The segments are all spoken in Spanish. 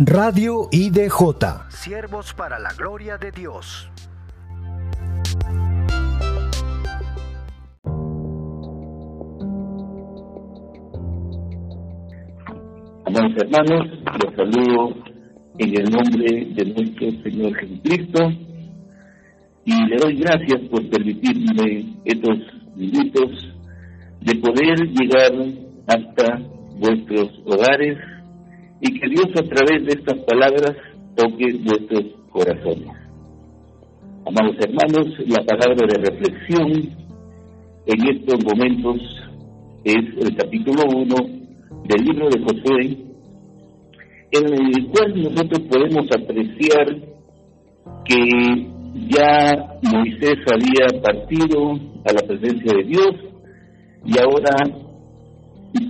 Radio IDJ. Siervos para la gloria de Dios. Amados hermanos, los saludo en el nombre de nuestro Señor Jesucristo y le doy gracias por permitirme estos minutos de poder llegar hasta vuestros hogares y que Dios a través de estas palabras toque vuestros corazones. Amados hermanos, la palabra de reflexión en estos momentos es el capítulo 1 del libro de Josué, en el cual nosotros podemos apreciar que ya Moisés había partido a la presencia de Dios y ahora,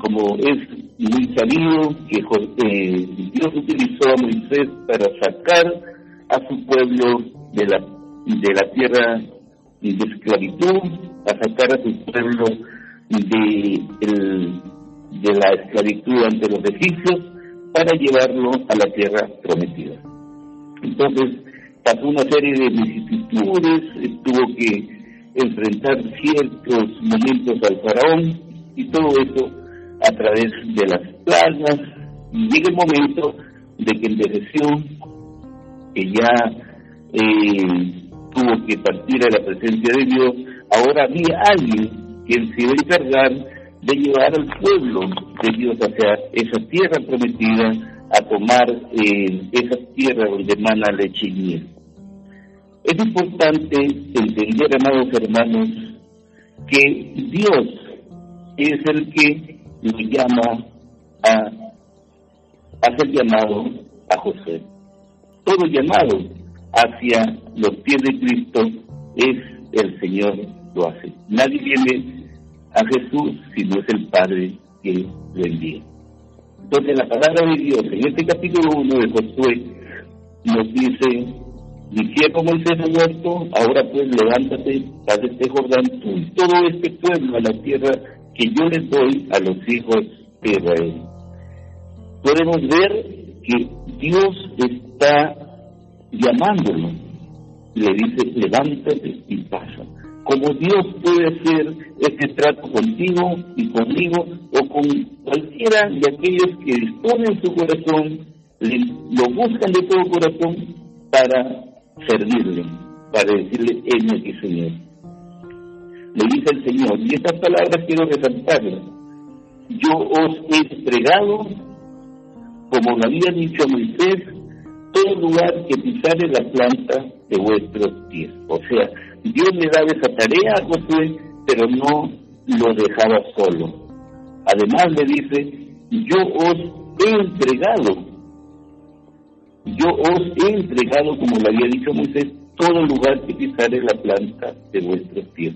como es muy sabido, que eh, Dios utilizó a Moisés para sacar a su pueblo de la, de la tierra de esclavitud, a sacar a su pueblo de, de la esclavitud ante los egipcios, para llevarlo a la tierra prometida. Entonces, pasó una serie de vicisitudes, tuvo que enfrentar ciertos momentos al faraón y todo eso a través de las plagas. Y llega el momento de que envejeció, que ya eh, tuvo que partir a la presencia de Dios, ahora había alguien que se iba a encargar de llevar al pueblo de Dios hacia esa tierra prometida, a tomar eh, esa tierra donde emana leche y miel. Es importante entender, amados hermanos, que Dios es el que lo llama a hacer llamado a José. Todo llamado hacia los pies de Cristo es el Señor lo hace. Nadie viene a Jesús si no es el Padre que lo envía. Entonces la palabra de Dios en este capítulo 1 de Josué nos dice mi siervo Moisés ha muerto, ahora pues levántate, haz este Jordán, tú y todo este pueblo a la tierra que yo les doy a los hijos de Israel. Podemos ver que Dios está llamándolo. Le dice, levántate y pasa. Como Dios puede hacer este trato contigo y conmigo o con cualquiera de aquellos que disponen su corazón, lo buscan de todo corazón para servirle, para decirle, él aquí, Señor. Le dice el Señor, y estas palabras quiero resaltarlas. Yo os he entregado, como lo había dicho Moisés, todo lugar que pisare la planta de vuestros pies. O sea, Dios le daba esa tarea a Josué, pero no lo dejaba solo. Además le dice, yo os he entregado yo os he entregado, como lo había dicho Moisés, todo lugar que pisare la planta de vuestros pies.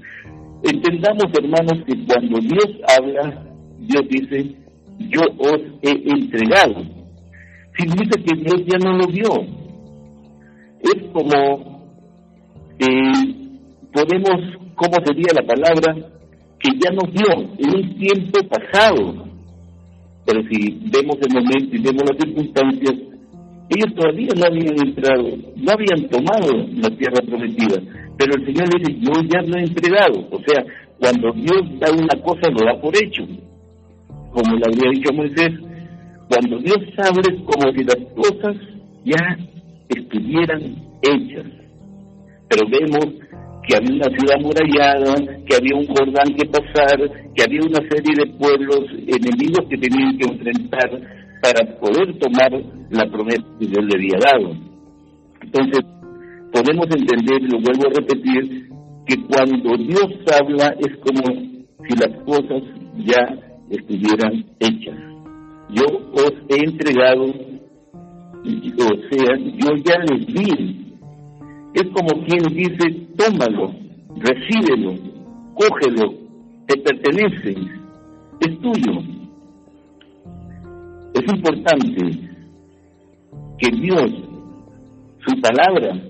Entendamos, hermanos, que cuando Dios habla, Dios dice, yo os he entregado. Significa que Dios ya no lo vio. Es como, eh, podemos, ¿cómo sería la palabra? Que ya nos vio en un tiempo pasado. Pero si vemos el momento y vemos las circunstancias, ellos todavía no habían entrado, no habían tomado la tierra prometida, pero el Señor les dice, yo ya lo he entregado. O sea, cuando Dios da una cosa, lo da por hecho. Como le había dicho Moisés, cuando Dios abre como si las cosas ya estuvieran hechas. Pero vemos que había una ciudad amurallada, que había un Jordán que pasar, que había una serie de pueblos enemigos que tenían que enfrentar para poder tomar la promesa que Dios le había dado. Entonces, podemos entender, y lo vuelvo a repetir, que cuando Dios habla es como si las cosas ya estuvieran hechas. Yo os he entregado, o sea, yo ya les di. Es como quien dice, tómalo, recíbelo, cógelo, te pertenece, es tuyo. Es importante que Dios, su palabra,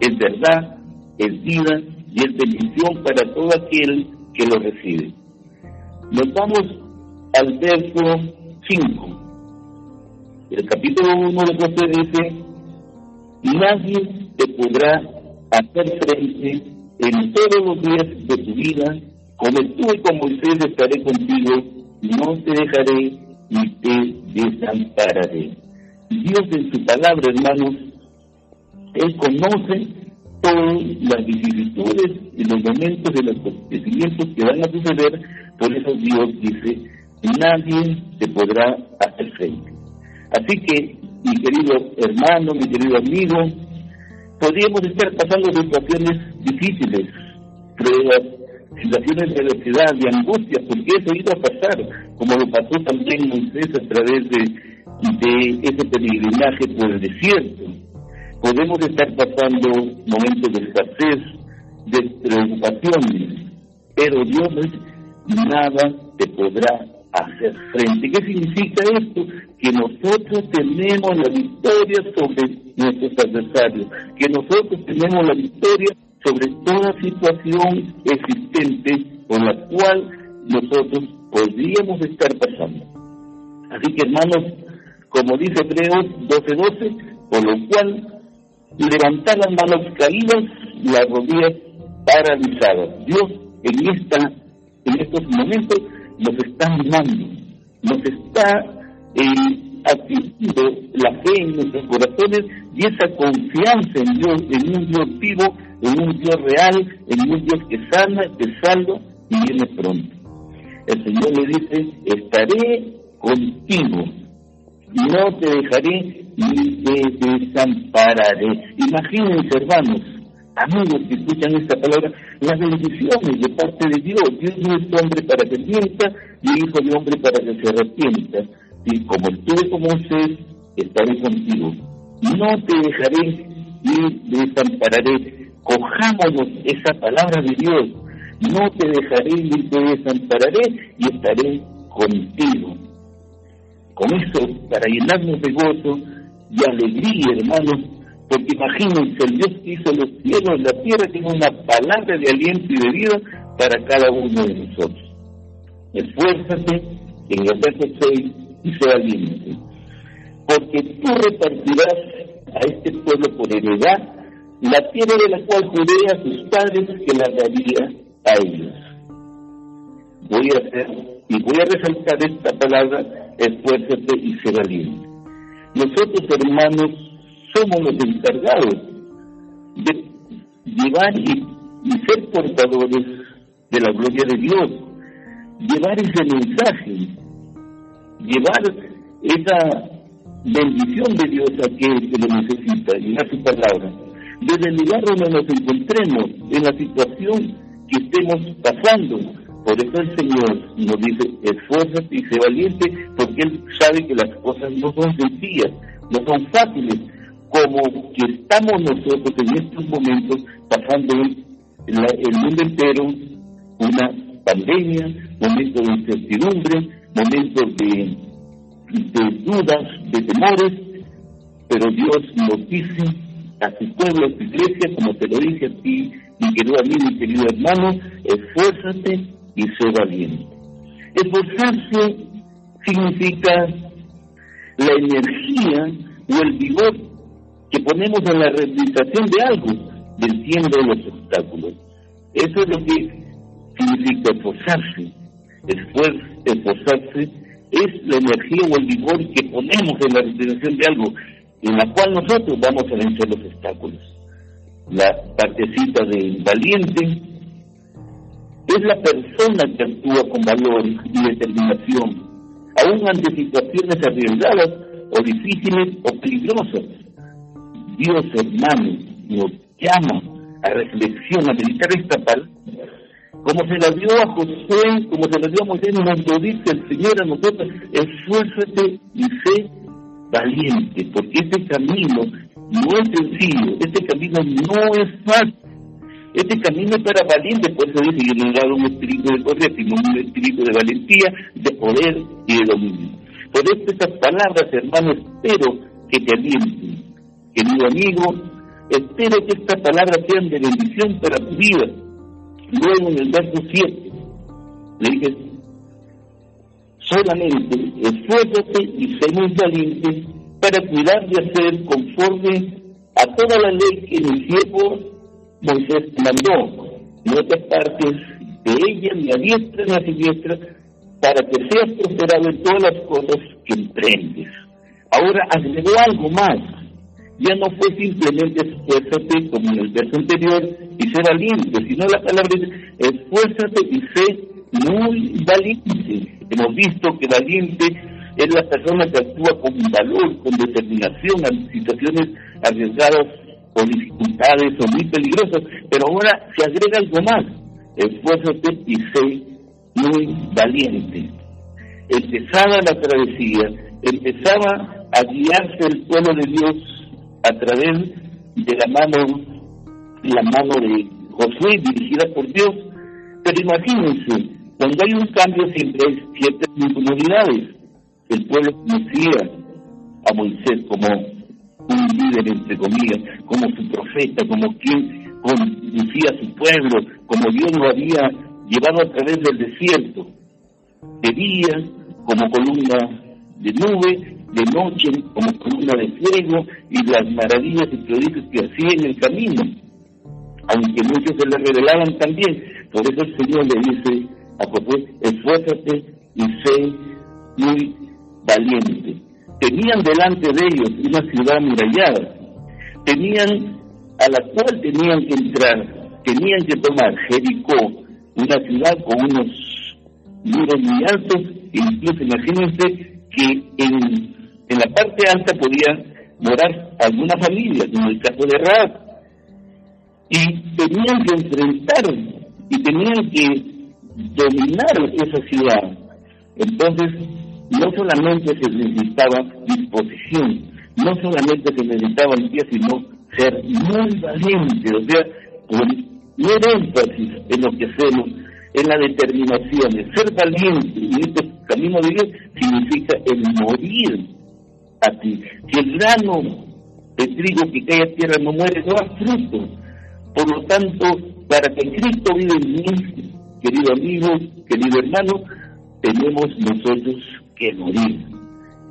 es verdad, es vida y es bendición para todo aquel que lo recibe. Nos vamos al verso 5. El capítulo 1 de José dice, nadie te podrá hacer frente en todos los días de tu vida, como estuve con Moisés estaré contigo, no te dejaré ni te desampararé. Dios en su palabra, hermanos, Él conoce todas las vicisitudes y los momentos de los acontecimientos que van a suceder, por eso Dios dice, nadie te podrá hacer frente. Así que, mi querido hermano, mi querido amigo, podríamos estar pasando situaciones difíciles, pruebas, situaciones de adversidad, de angustia, porque eso iba a pasar, como lo pasó también Moisés a través de, de ese peregrinaje por el desierto. Podemos estar pasando momentos de escasez, de preocupaciones, pero Dios nada te podrá hacer frente. ¿Qué significa esto? Que nosotros tenemos la victoria sobre nuestros adversarios, que nosotros tenemos la victoria sobre toda situación existente con la cual nosotros podríamos estar pasando. Así que hermanos, como dice Hebreos 12:12, por lo cual levantar las manos caídas, las rodillas paralizadas. Dios en esta en estos momentos nos está animando, nos está eh, la fe en nuestros corazones y esa confianza en Dios, en un Dios vivo, en un Dios real, en un Dios que sana, que salva y viene pronto. El Señor le dice, estaré contigo, no te dejaré ni te desampararé. Imagínense, hermanos, amigos que escuchan esta palabra, las bendiciones de parte de Dios. Dios no es hombre para que mienta, ni hijo de hombre para que se arrepienta. Y como estuve como usted, estaré contigo. No te dejaré ni desampararé. Cojámonos esa palabra de Dios. No te dejaré ni te desampararé y estaré contigo. Con eso, para llenarnos de gozo y alegría, hermanos, porque imagínense, el Dios que hizo los cielos y la tierra tiene una palabra de aliento y de vida para cada uno de nosotros. Esfuérzate en el verso 6 y sea valiente, porque tú repartirás a este pueblo por heredad la tierra de la cual juré a sus padres que la daría a ellos. Voy a hacer y voy a resaltar esta palabra, esfuérzate y sea valiente. Nosotros, hermanos, somos los encargados de llevar y, ser portadores de la gloria de Dios, llevar ese mensaje, llevar esa bendición de Dios a aquel que lo necesita, y a su palabra. Desde el lugar donde nos encontremos, en la situación que estemos pasando, por eso el Señor nos dice, esfuérzate y sé valiente, porque Él sabe que las cosas no son sencillas, no son fáciles, como que estamos nosotros en estos momentos pasando el, mundo entero una pandemia, momentos de incertidumbre, momentos de, de dudas, de temores, pero Dios nos dice a su pueblo, a su iglesia, como te lo dice a ti, mi querido amigo y querido hermano, esfuérzate y sé valiente. Esforzarse significa la energía o el vigor que ponemos en la realización de algo, venciendo los obstáculos. Eso es lo que significa esforzarse. esforzarse es la energía o el vigor que ponemos en la realización de algo, en la cual nosotros vamos a vencer los obstáculos. La partecita del valiente es la persona que actúa con valor y determinación, aún ante situaciones arriesgadas o difíciles o peligrosas Dios, hermano, nos llama a reflexión, a meditar esta palabra. Como se la dio a Josué, como se la dio a Moisés, nos lo dice el Señor a nosotros, esfuérzate y sé valiente, porque este camino no es sencillo, este camino no es fácil. Este camino para valiente, por eso dice, dado un espíritu de poder, sino un espíritu de valentía, de poder y de dominio. Por eso estas palabras, hermanos, espero que te alienten, querido amigo, espero que esta palabra sea de bendición para tu vida. Luego en el verso 7 le dije, solamente esfuérzate y sé muy valiente para cuidar de hacer conforme a toda la ley que mi siervo Moisés mandó. En otras partes de ella, ni a diestra ni a siniestra, para que seas prosperado en todas las cosas que emprendes. Ahora agregó algo más. Ya no fue simplemente esfuérzate como en el verso anterior y sé valiente, sino la palabra es esfuérzate y sé muy valiente. Hemos visto que valiente es la persona que actúa con valor, con determinación en situaciones arriesgadas o dificultades o muy peligrosas, pero ahora se agrega algo más, esfuérzate y sé muy valiente. Empezaba la travesía, empezaba a guiarse el pueblo de Dios a través de la mano, la mano de Josué dirigida por Dios. Pero imagínense, cuando hay un cambio siempre hay ciertas incomodidades. El pueblo conocía a Moisés como un líder, entre comillas, como su profeta, como quien conducía a su pueblo, como Dios lo había llevado a través del desierto. De día, como columna de nube, de noche, como columna de fuego, y las maravillas y prodigios que hacía en el camino. Aunque muchos se le revelaban también. Por eso el Señor le dice a Josué, esfuérzate y sé muy valiente. Tenían delante de ellos una ciudad amurallada, tenían a la cual tenían que entrar, tenían que tomar Jericó, una ciudad con unos muros muy altos, incluso imagínense que en, en la parte alta podía morar alguna familia, como el caso de Raab, y tenían que enfrentar y tenían que dominar esa ciudad. Entonces, no solamente se necesitaba disposición, no solamente se necesitaba pie, sino ser muy valiente, o sea, poner énfasis en lo que hacemos, en la determinación, de ser valiente en este camino de Dios significa el morir a ti. Si el grano de trigo que cae a tierra no muere, no da fruto. Por lo tanto, para que Cristo viva en mí, querido amigo, querido hermano, tenemos nosotros que morir.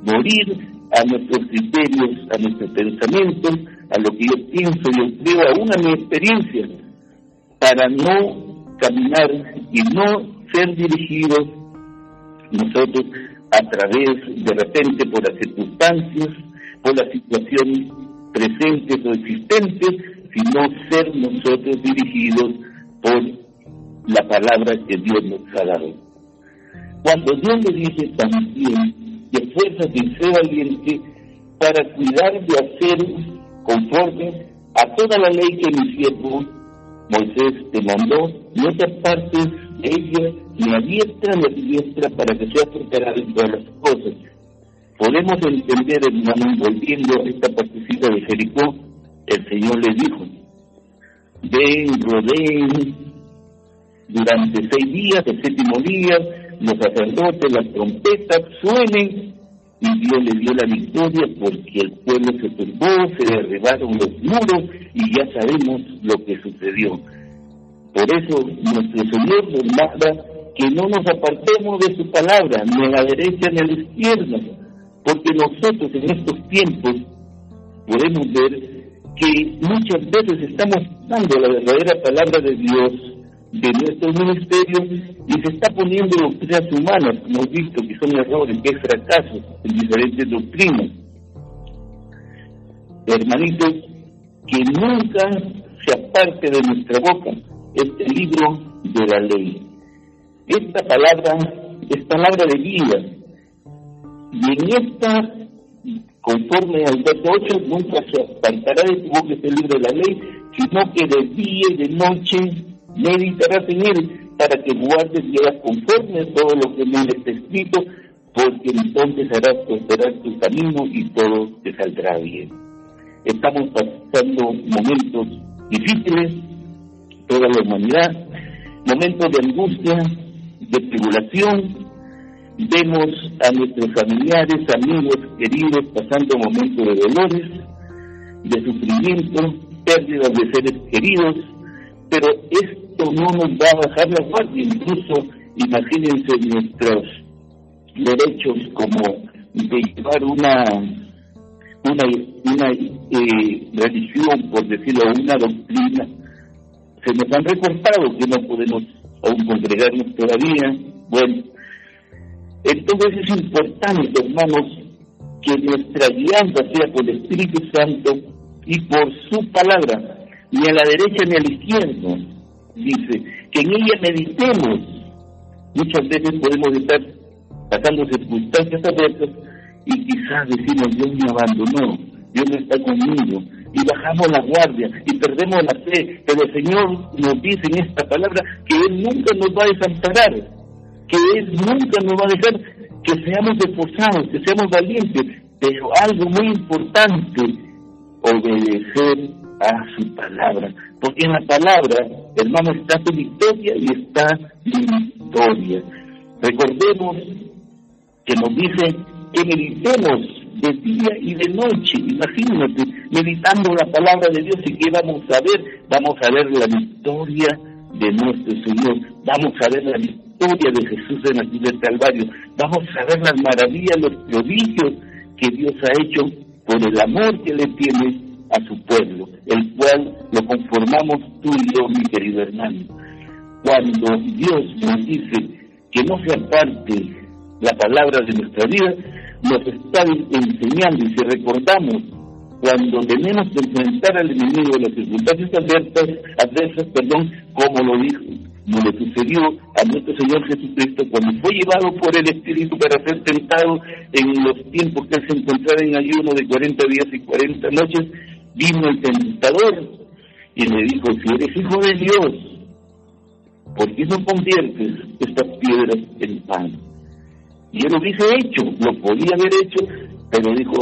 Morir a nuestros criterios, a nuestros pensamientos, a lo que yo pienso, yo creo, aún a mi experiencia, para no caminar y no ser dirigidos nosotros a través, de repente, por las circunstancias, por las situaciones presentes o existentes, sino ser nosotros dirigidos por la palabra que Dios nos ha dado. Cuando Dios le dice también que fuerza y sé valiente para cuidar de hacer conforme a toda la ley que mi siervo Moisés te mandó, no te apartes de ella ni a diestra ni a diestra para que seas preparado en todas las cosas. Podemos entender, hermano, volviendo a esta partecita de Jericó, el Señor le dijo, ven, rodeen, durante seis días, el séptimo día, los sacerdotes, las trompetas suenen y Dios le dio la victoria porque el pueblo se turbó, se derribaron los muros y ya sabemos lo que sucedió. Por eso nuestro Señor nos manda que no nos apartemos de su palabra, ni a la derecha ni a la izquierda, porque nosotros en estos tiempos podemos ver que muchas veces estamos dando la verdadera palabra de Dios de nuestro ministerio y se está poniendo doctrinas humanas, como hemos visto que son errores, que es fracaso en diferentes doctrinas. Hermanitos, que nunca se aparte de nuestra boca este libro de la ley. Esta palabra es palabra de vida. Y en esta, conforme al verso 8, nunca se apartará de tu boca este libro de la ley, sino que de día y de noche en él para que guardes y hagas conforme todo lo que me está escrito, porque entonces harás prosperar tu camino y todo te saldrá bien. Estamos pasando momentos difíciles, toda la humanidad, momentos de angustia, de tribulación, vemos a nuestros familiares, amigos, queridos pasando momentos de dolores, de sufrimiento, pérdidas de seres queridos, pero esto no nos va a bajar la guardia, incluso imagínense nuestros derechos como de llevar una una, una eh, religión, por decirlo, una doctrina. Se nos han recortado que no podemos aún congregarnos todavía. Bueno, entonces es importante, hermanos, que nuestra guianza sea por el Espíritu Santo y por su palabra, ni a la derecha ni a la izquierda. Dice, que en ella meditemos. Muchas veces podemos estar pasando circunstancias adversas y quizás decimos, Dios me abandonó, Dios no está conmigo, y bajamos la guardia y perdemos la fe, pero el Señor nos dice en esta palabra que Él nunca nos va a desamparar, que Él nunca nos va a dejar que seamos esforzados, que seamos valientes, pero algo muy importante, obedecer a su palabra, porque en la palabra, hermano, está tu victoria y está mi victoria. Recordemos que nos dice que meditemos de día y de noche, imagínate, meditando la palabra de Dios y que vamos a ver, vamos a ver la victoria de nuestro Señor, vamos a ver la victoria de Jesús en la cruz del Calvario, vamos a ver las maravillas, los prodigios que Dios ha hecho por el amor que le tiene a su pueblo, el cual lo conformamos tú y yo, mi querido hermano. Cuando Dios nos dice que no se aparte la palabra de nuestra vida, nos está enseñando y si recordamos cuando tenemos que enfrentar al enemigo de las circunstancias adversas, adversas perdón, como lo dijo, como le sucedió a nuestro Señor Jesucristo cuando fue llevado por el Espíritu para ser tentado en los tiempos que él se encontraba en ayuno de 40 días y 40 noches, vino el tentador y le dijo, si eres hijo de Dios, ¿por qué no conviertes estas piedras en pan? Y él lo hubiese hecho, lo podía haber hecho, pero dijo,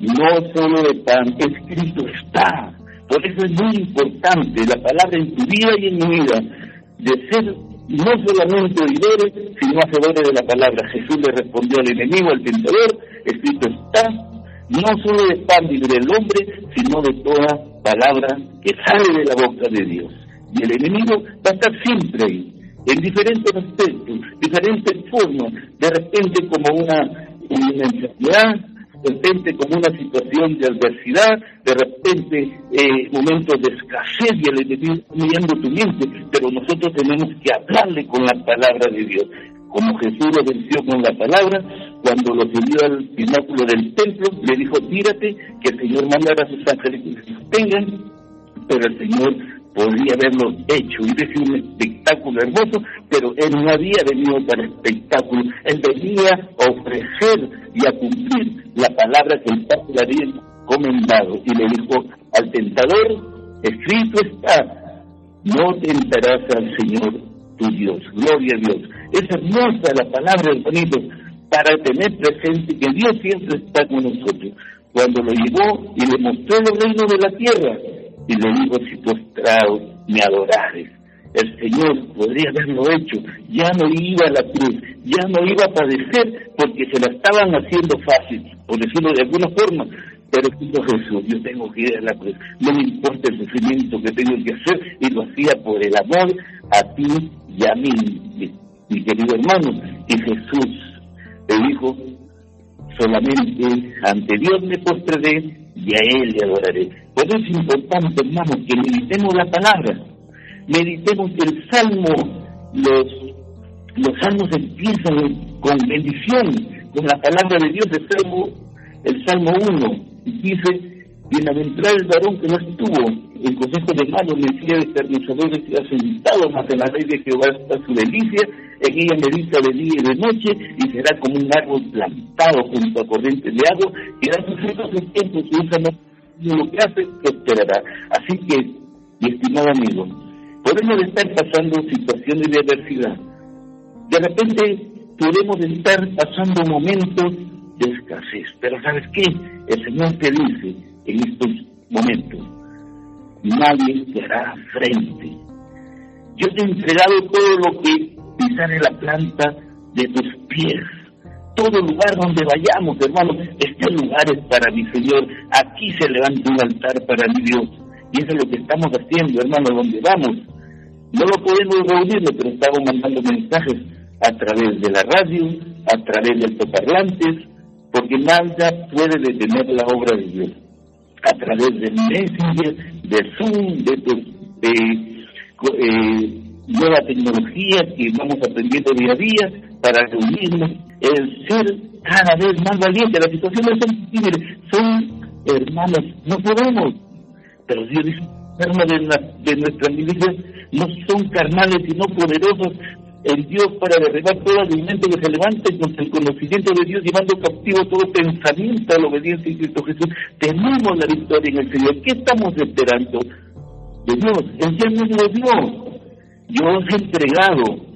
no solo de pan, escrito está. Por eso es muy importante la palabra en tu vida y en mi vida, de ser no solamente oidores, sino hacedores de la palabra. Jesús le respondió al enemigo, al tentador, escrito está, no solo de pan vive el hombre, sino de toda palabra que sale de la boca de Dios. Y el enemigo va a estar siempre ahí, en diferentes aspectos, diferentes formas, de repente como una, una de repente como una situación de adversidad, de repente eh, momentos de escasez y el enemigo mirando tu mente, pero nosotros tenemos que hablarle con la palabra de Dios. Como Jesús lo venció con la palabra, cuando lo subió al pináculo del templo, le dijo, tírate, que el Señor mandará a sus ángeles que se tengan, pero el Señor podría haberlo hecho y decir un espectáculo hermoso, pero él no había venido para espectáculo, él venía a ofrecer y a cumplir la palabra que el Padre había comendado y le dijo al tentador, escrito está, no tentarás al Señor tu Dios, gloria a Dios. Es hermosa la palabra, hermanito, para tener presente que Dios siempre está con nosotros. Cuando lo llevó y le mostró el reino de la tierra, y le digo si postrado me adorares. El Señor podría haberlo hecho, ya no iba a la cruz, ya no iba a padecer porque se la estaban haciendo fácil, por decirlo de alguna forma, pero dijo Jesús, yo tengo que ir a la cruz, no me importa el sufrimiento que tengo que hacer, y lo hacía por el amor a ti y a mí, mi, querido hermano. Y Jesús le dijo, solamente ante Dios me postraré y a Él le adoraré. Por eso es importante, hermanos, que meditemos la palabra, meditemos el salmo, los, los salmos empiezan con bendición, con la palabra de Dios, el salmo, el salmo 1, dice, bienaventurado el varón que no estuvo en consejo de malos, mentira de escarnecedores que ha sentado, más en la ley de Jehová está su delicia, en ella medita de día y de noche, y será como un árbol plantado junto a corrientes de agua, que da sus frutos en tiempo, su usa no lo que hace, esperará. Así que, mi estimado amigo, podemos estar pasando situaciones de adversidad. De repente podemos estar pasando momentos de escasez, pero ¿sabes qué? El Señor te dice en estos momentos, nadie te hará frente. Yo te he entregado todo lo que pisar en la planta de tus pies. Todo lugar donde vayamos, hermanos, este lugar es para mi Señor. Aquí se levanta un altar para mi Dios. Y eso es lo que estamos haciendo, hermanos, donde vamos. No lo podemos reunirlo, pero estamos mandando mensajes a través de la radio, a través de altoparlantes, por porque nada puede detener la obra de Dios. A través de Messenger, de Zoom, de, de, eh, nueva tecnología que vamos aprendiendo día a día para reunirnos, el ser cada vez más valiente. Las situaciones son son hermanos, no podemos, pero Dios dice, de, de nuestras vidas no son carnales, sino poderosos en Dios para derribar todo alimento que se levante contra el conocimiento de Dios, llevando cautivo todo pensamiento a la obediencia en Cristo Jesús. Tenemos la victoria en el Señor. ¿Qué estamos esperando? De Dios. Él ya nos lo dio. Dios ha entregado,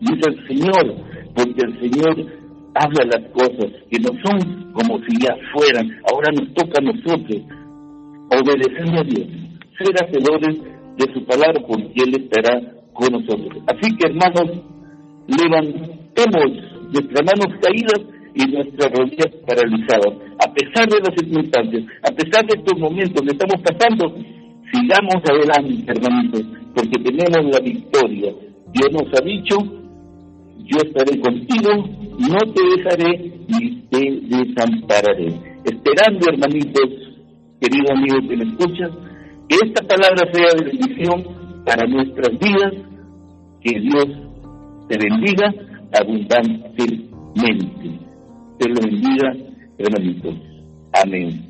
dice el Señor, porque el Señor habla las cosas que no son como si ya fueran. Ahora nos toca a nosotros obedecer a Dios, ser hacedores de su palabra, porque Él estará con nosotros. Así que, hermanos, levantemos nuestras manos caídas y nuestras rodillas paralizadas. A pesar de las circunstancias, a pesar de estos momentos que estamos pasando, sigamos adelante, hermanitos, porque tenemos la victoria. Dios nos ha dicho, yo estaré contigo, no te dejaré ni te desampararé. Esperando, hermanitos, queridos amigos que me escuchan, que esta palabra sea de bendición para nuestras vidas, que Dios te bendiga abundantemente. Te lo bendiga, hermanitos. Amén.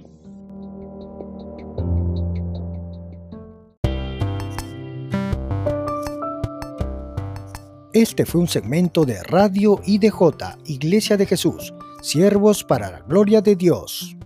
Este fue un segmento de Radio IDJ, Iglesia de Jesús, siervos para la gloria de Dios.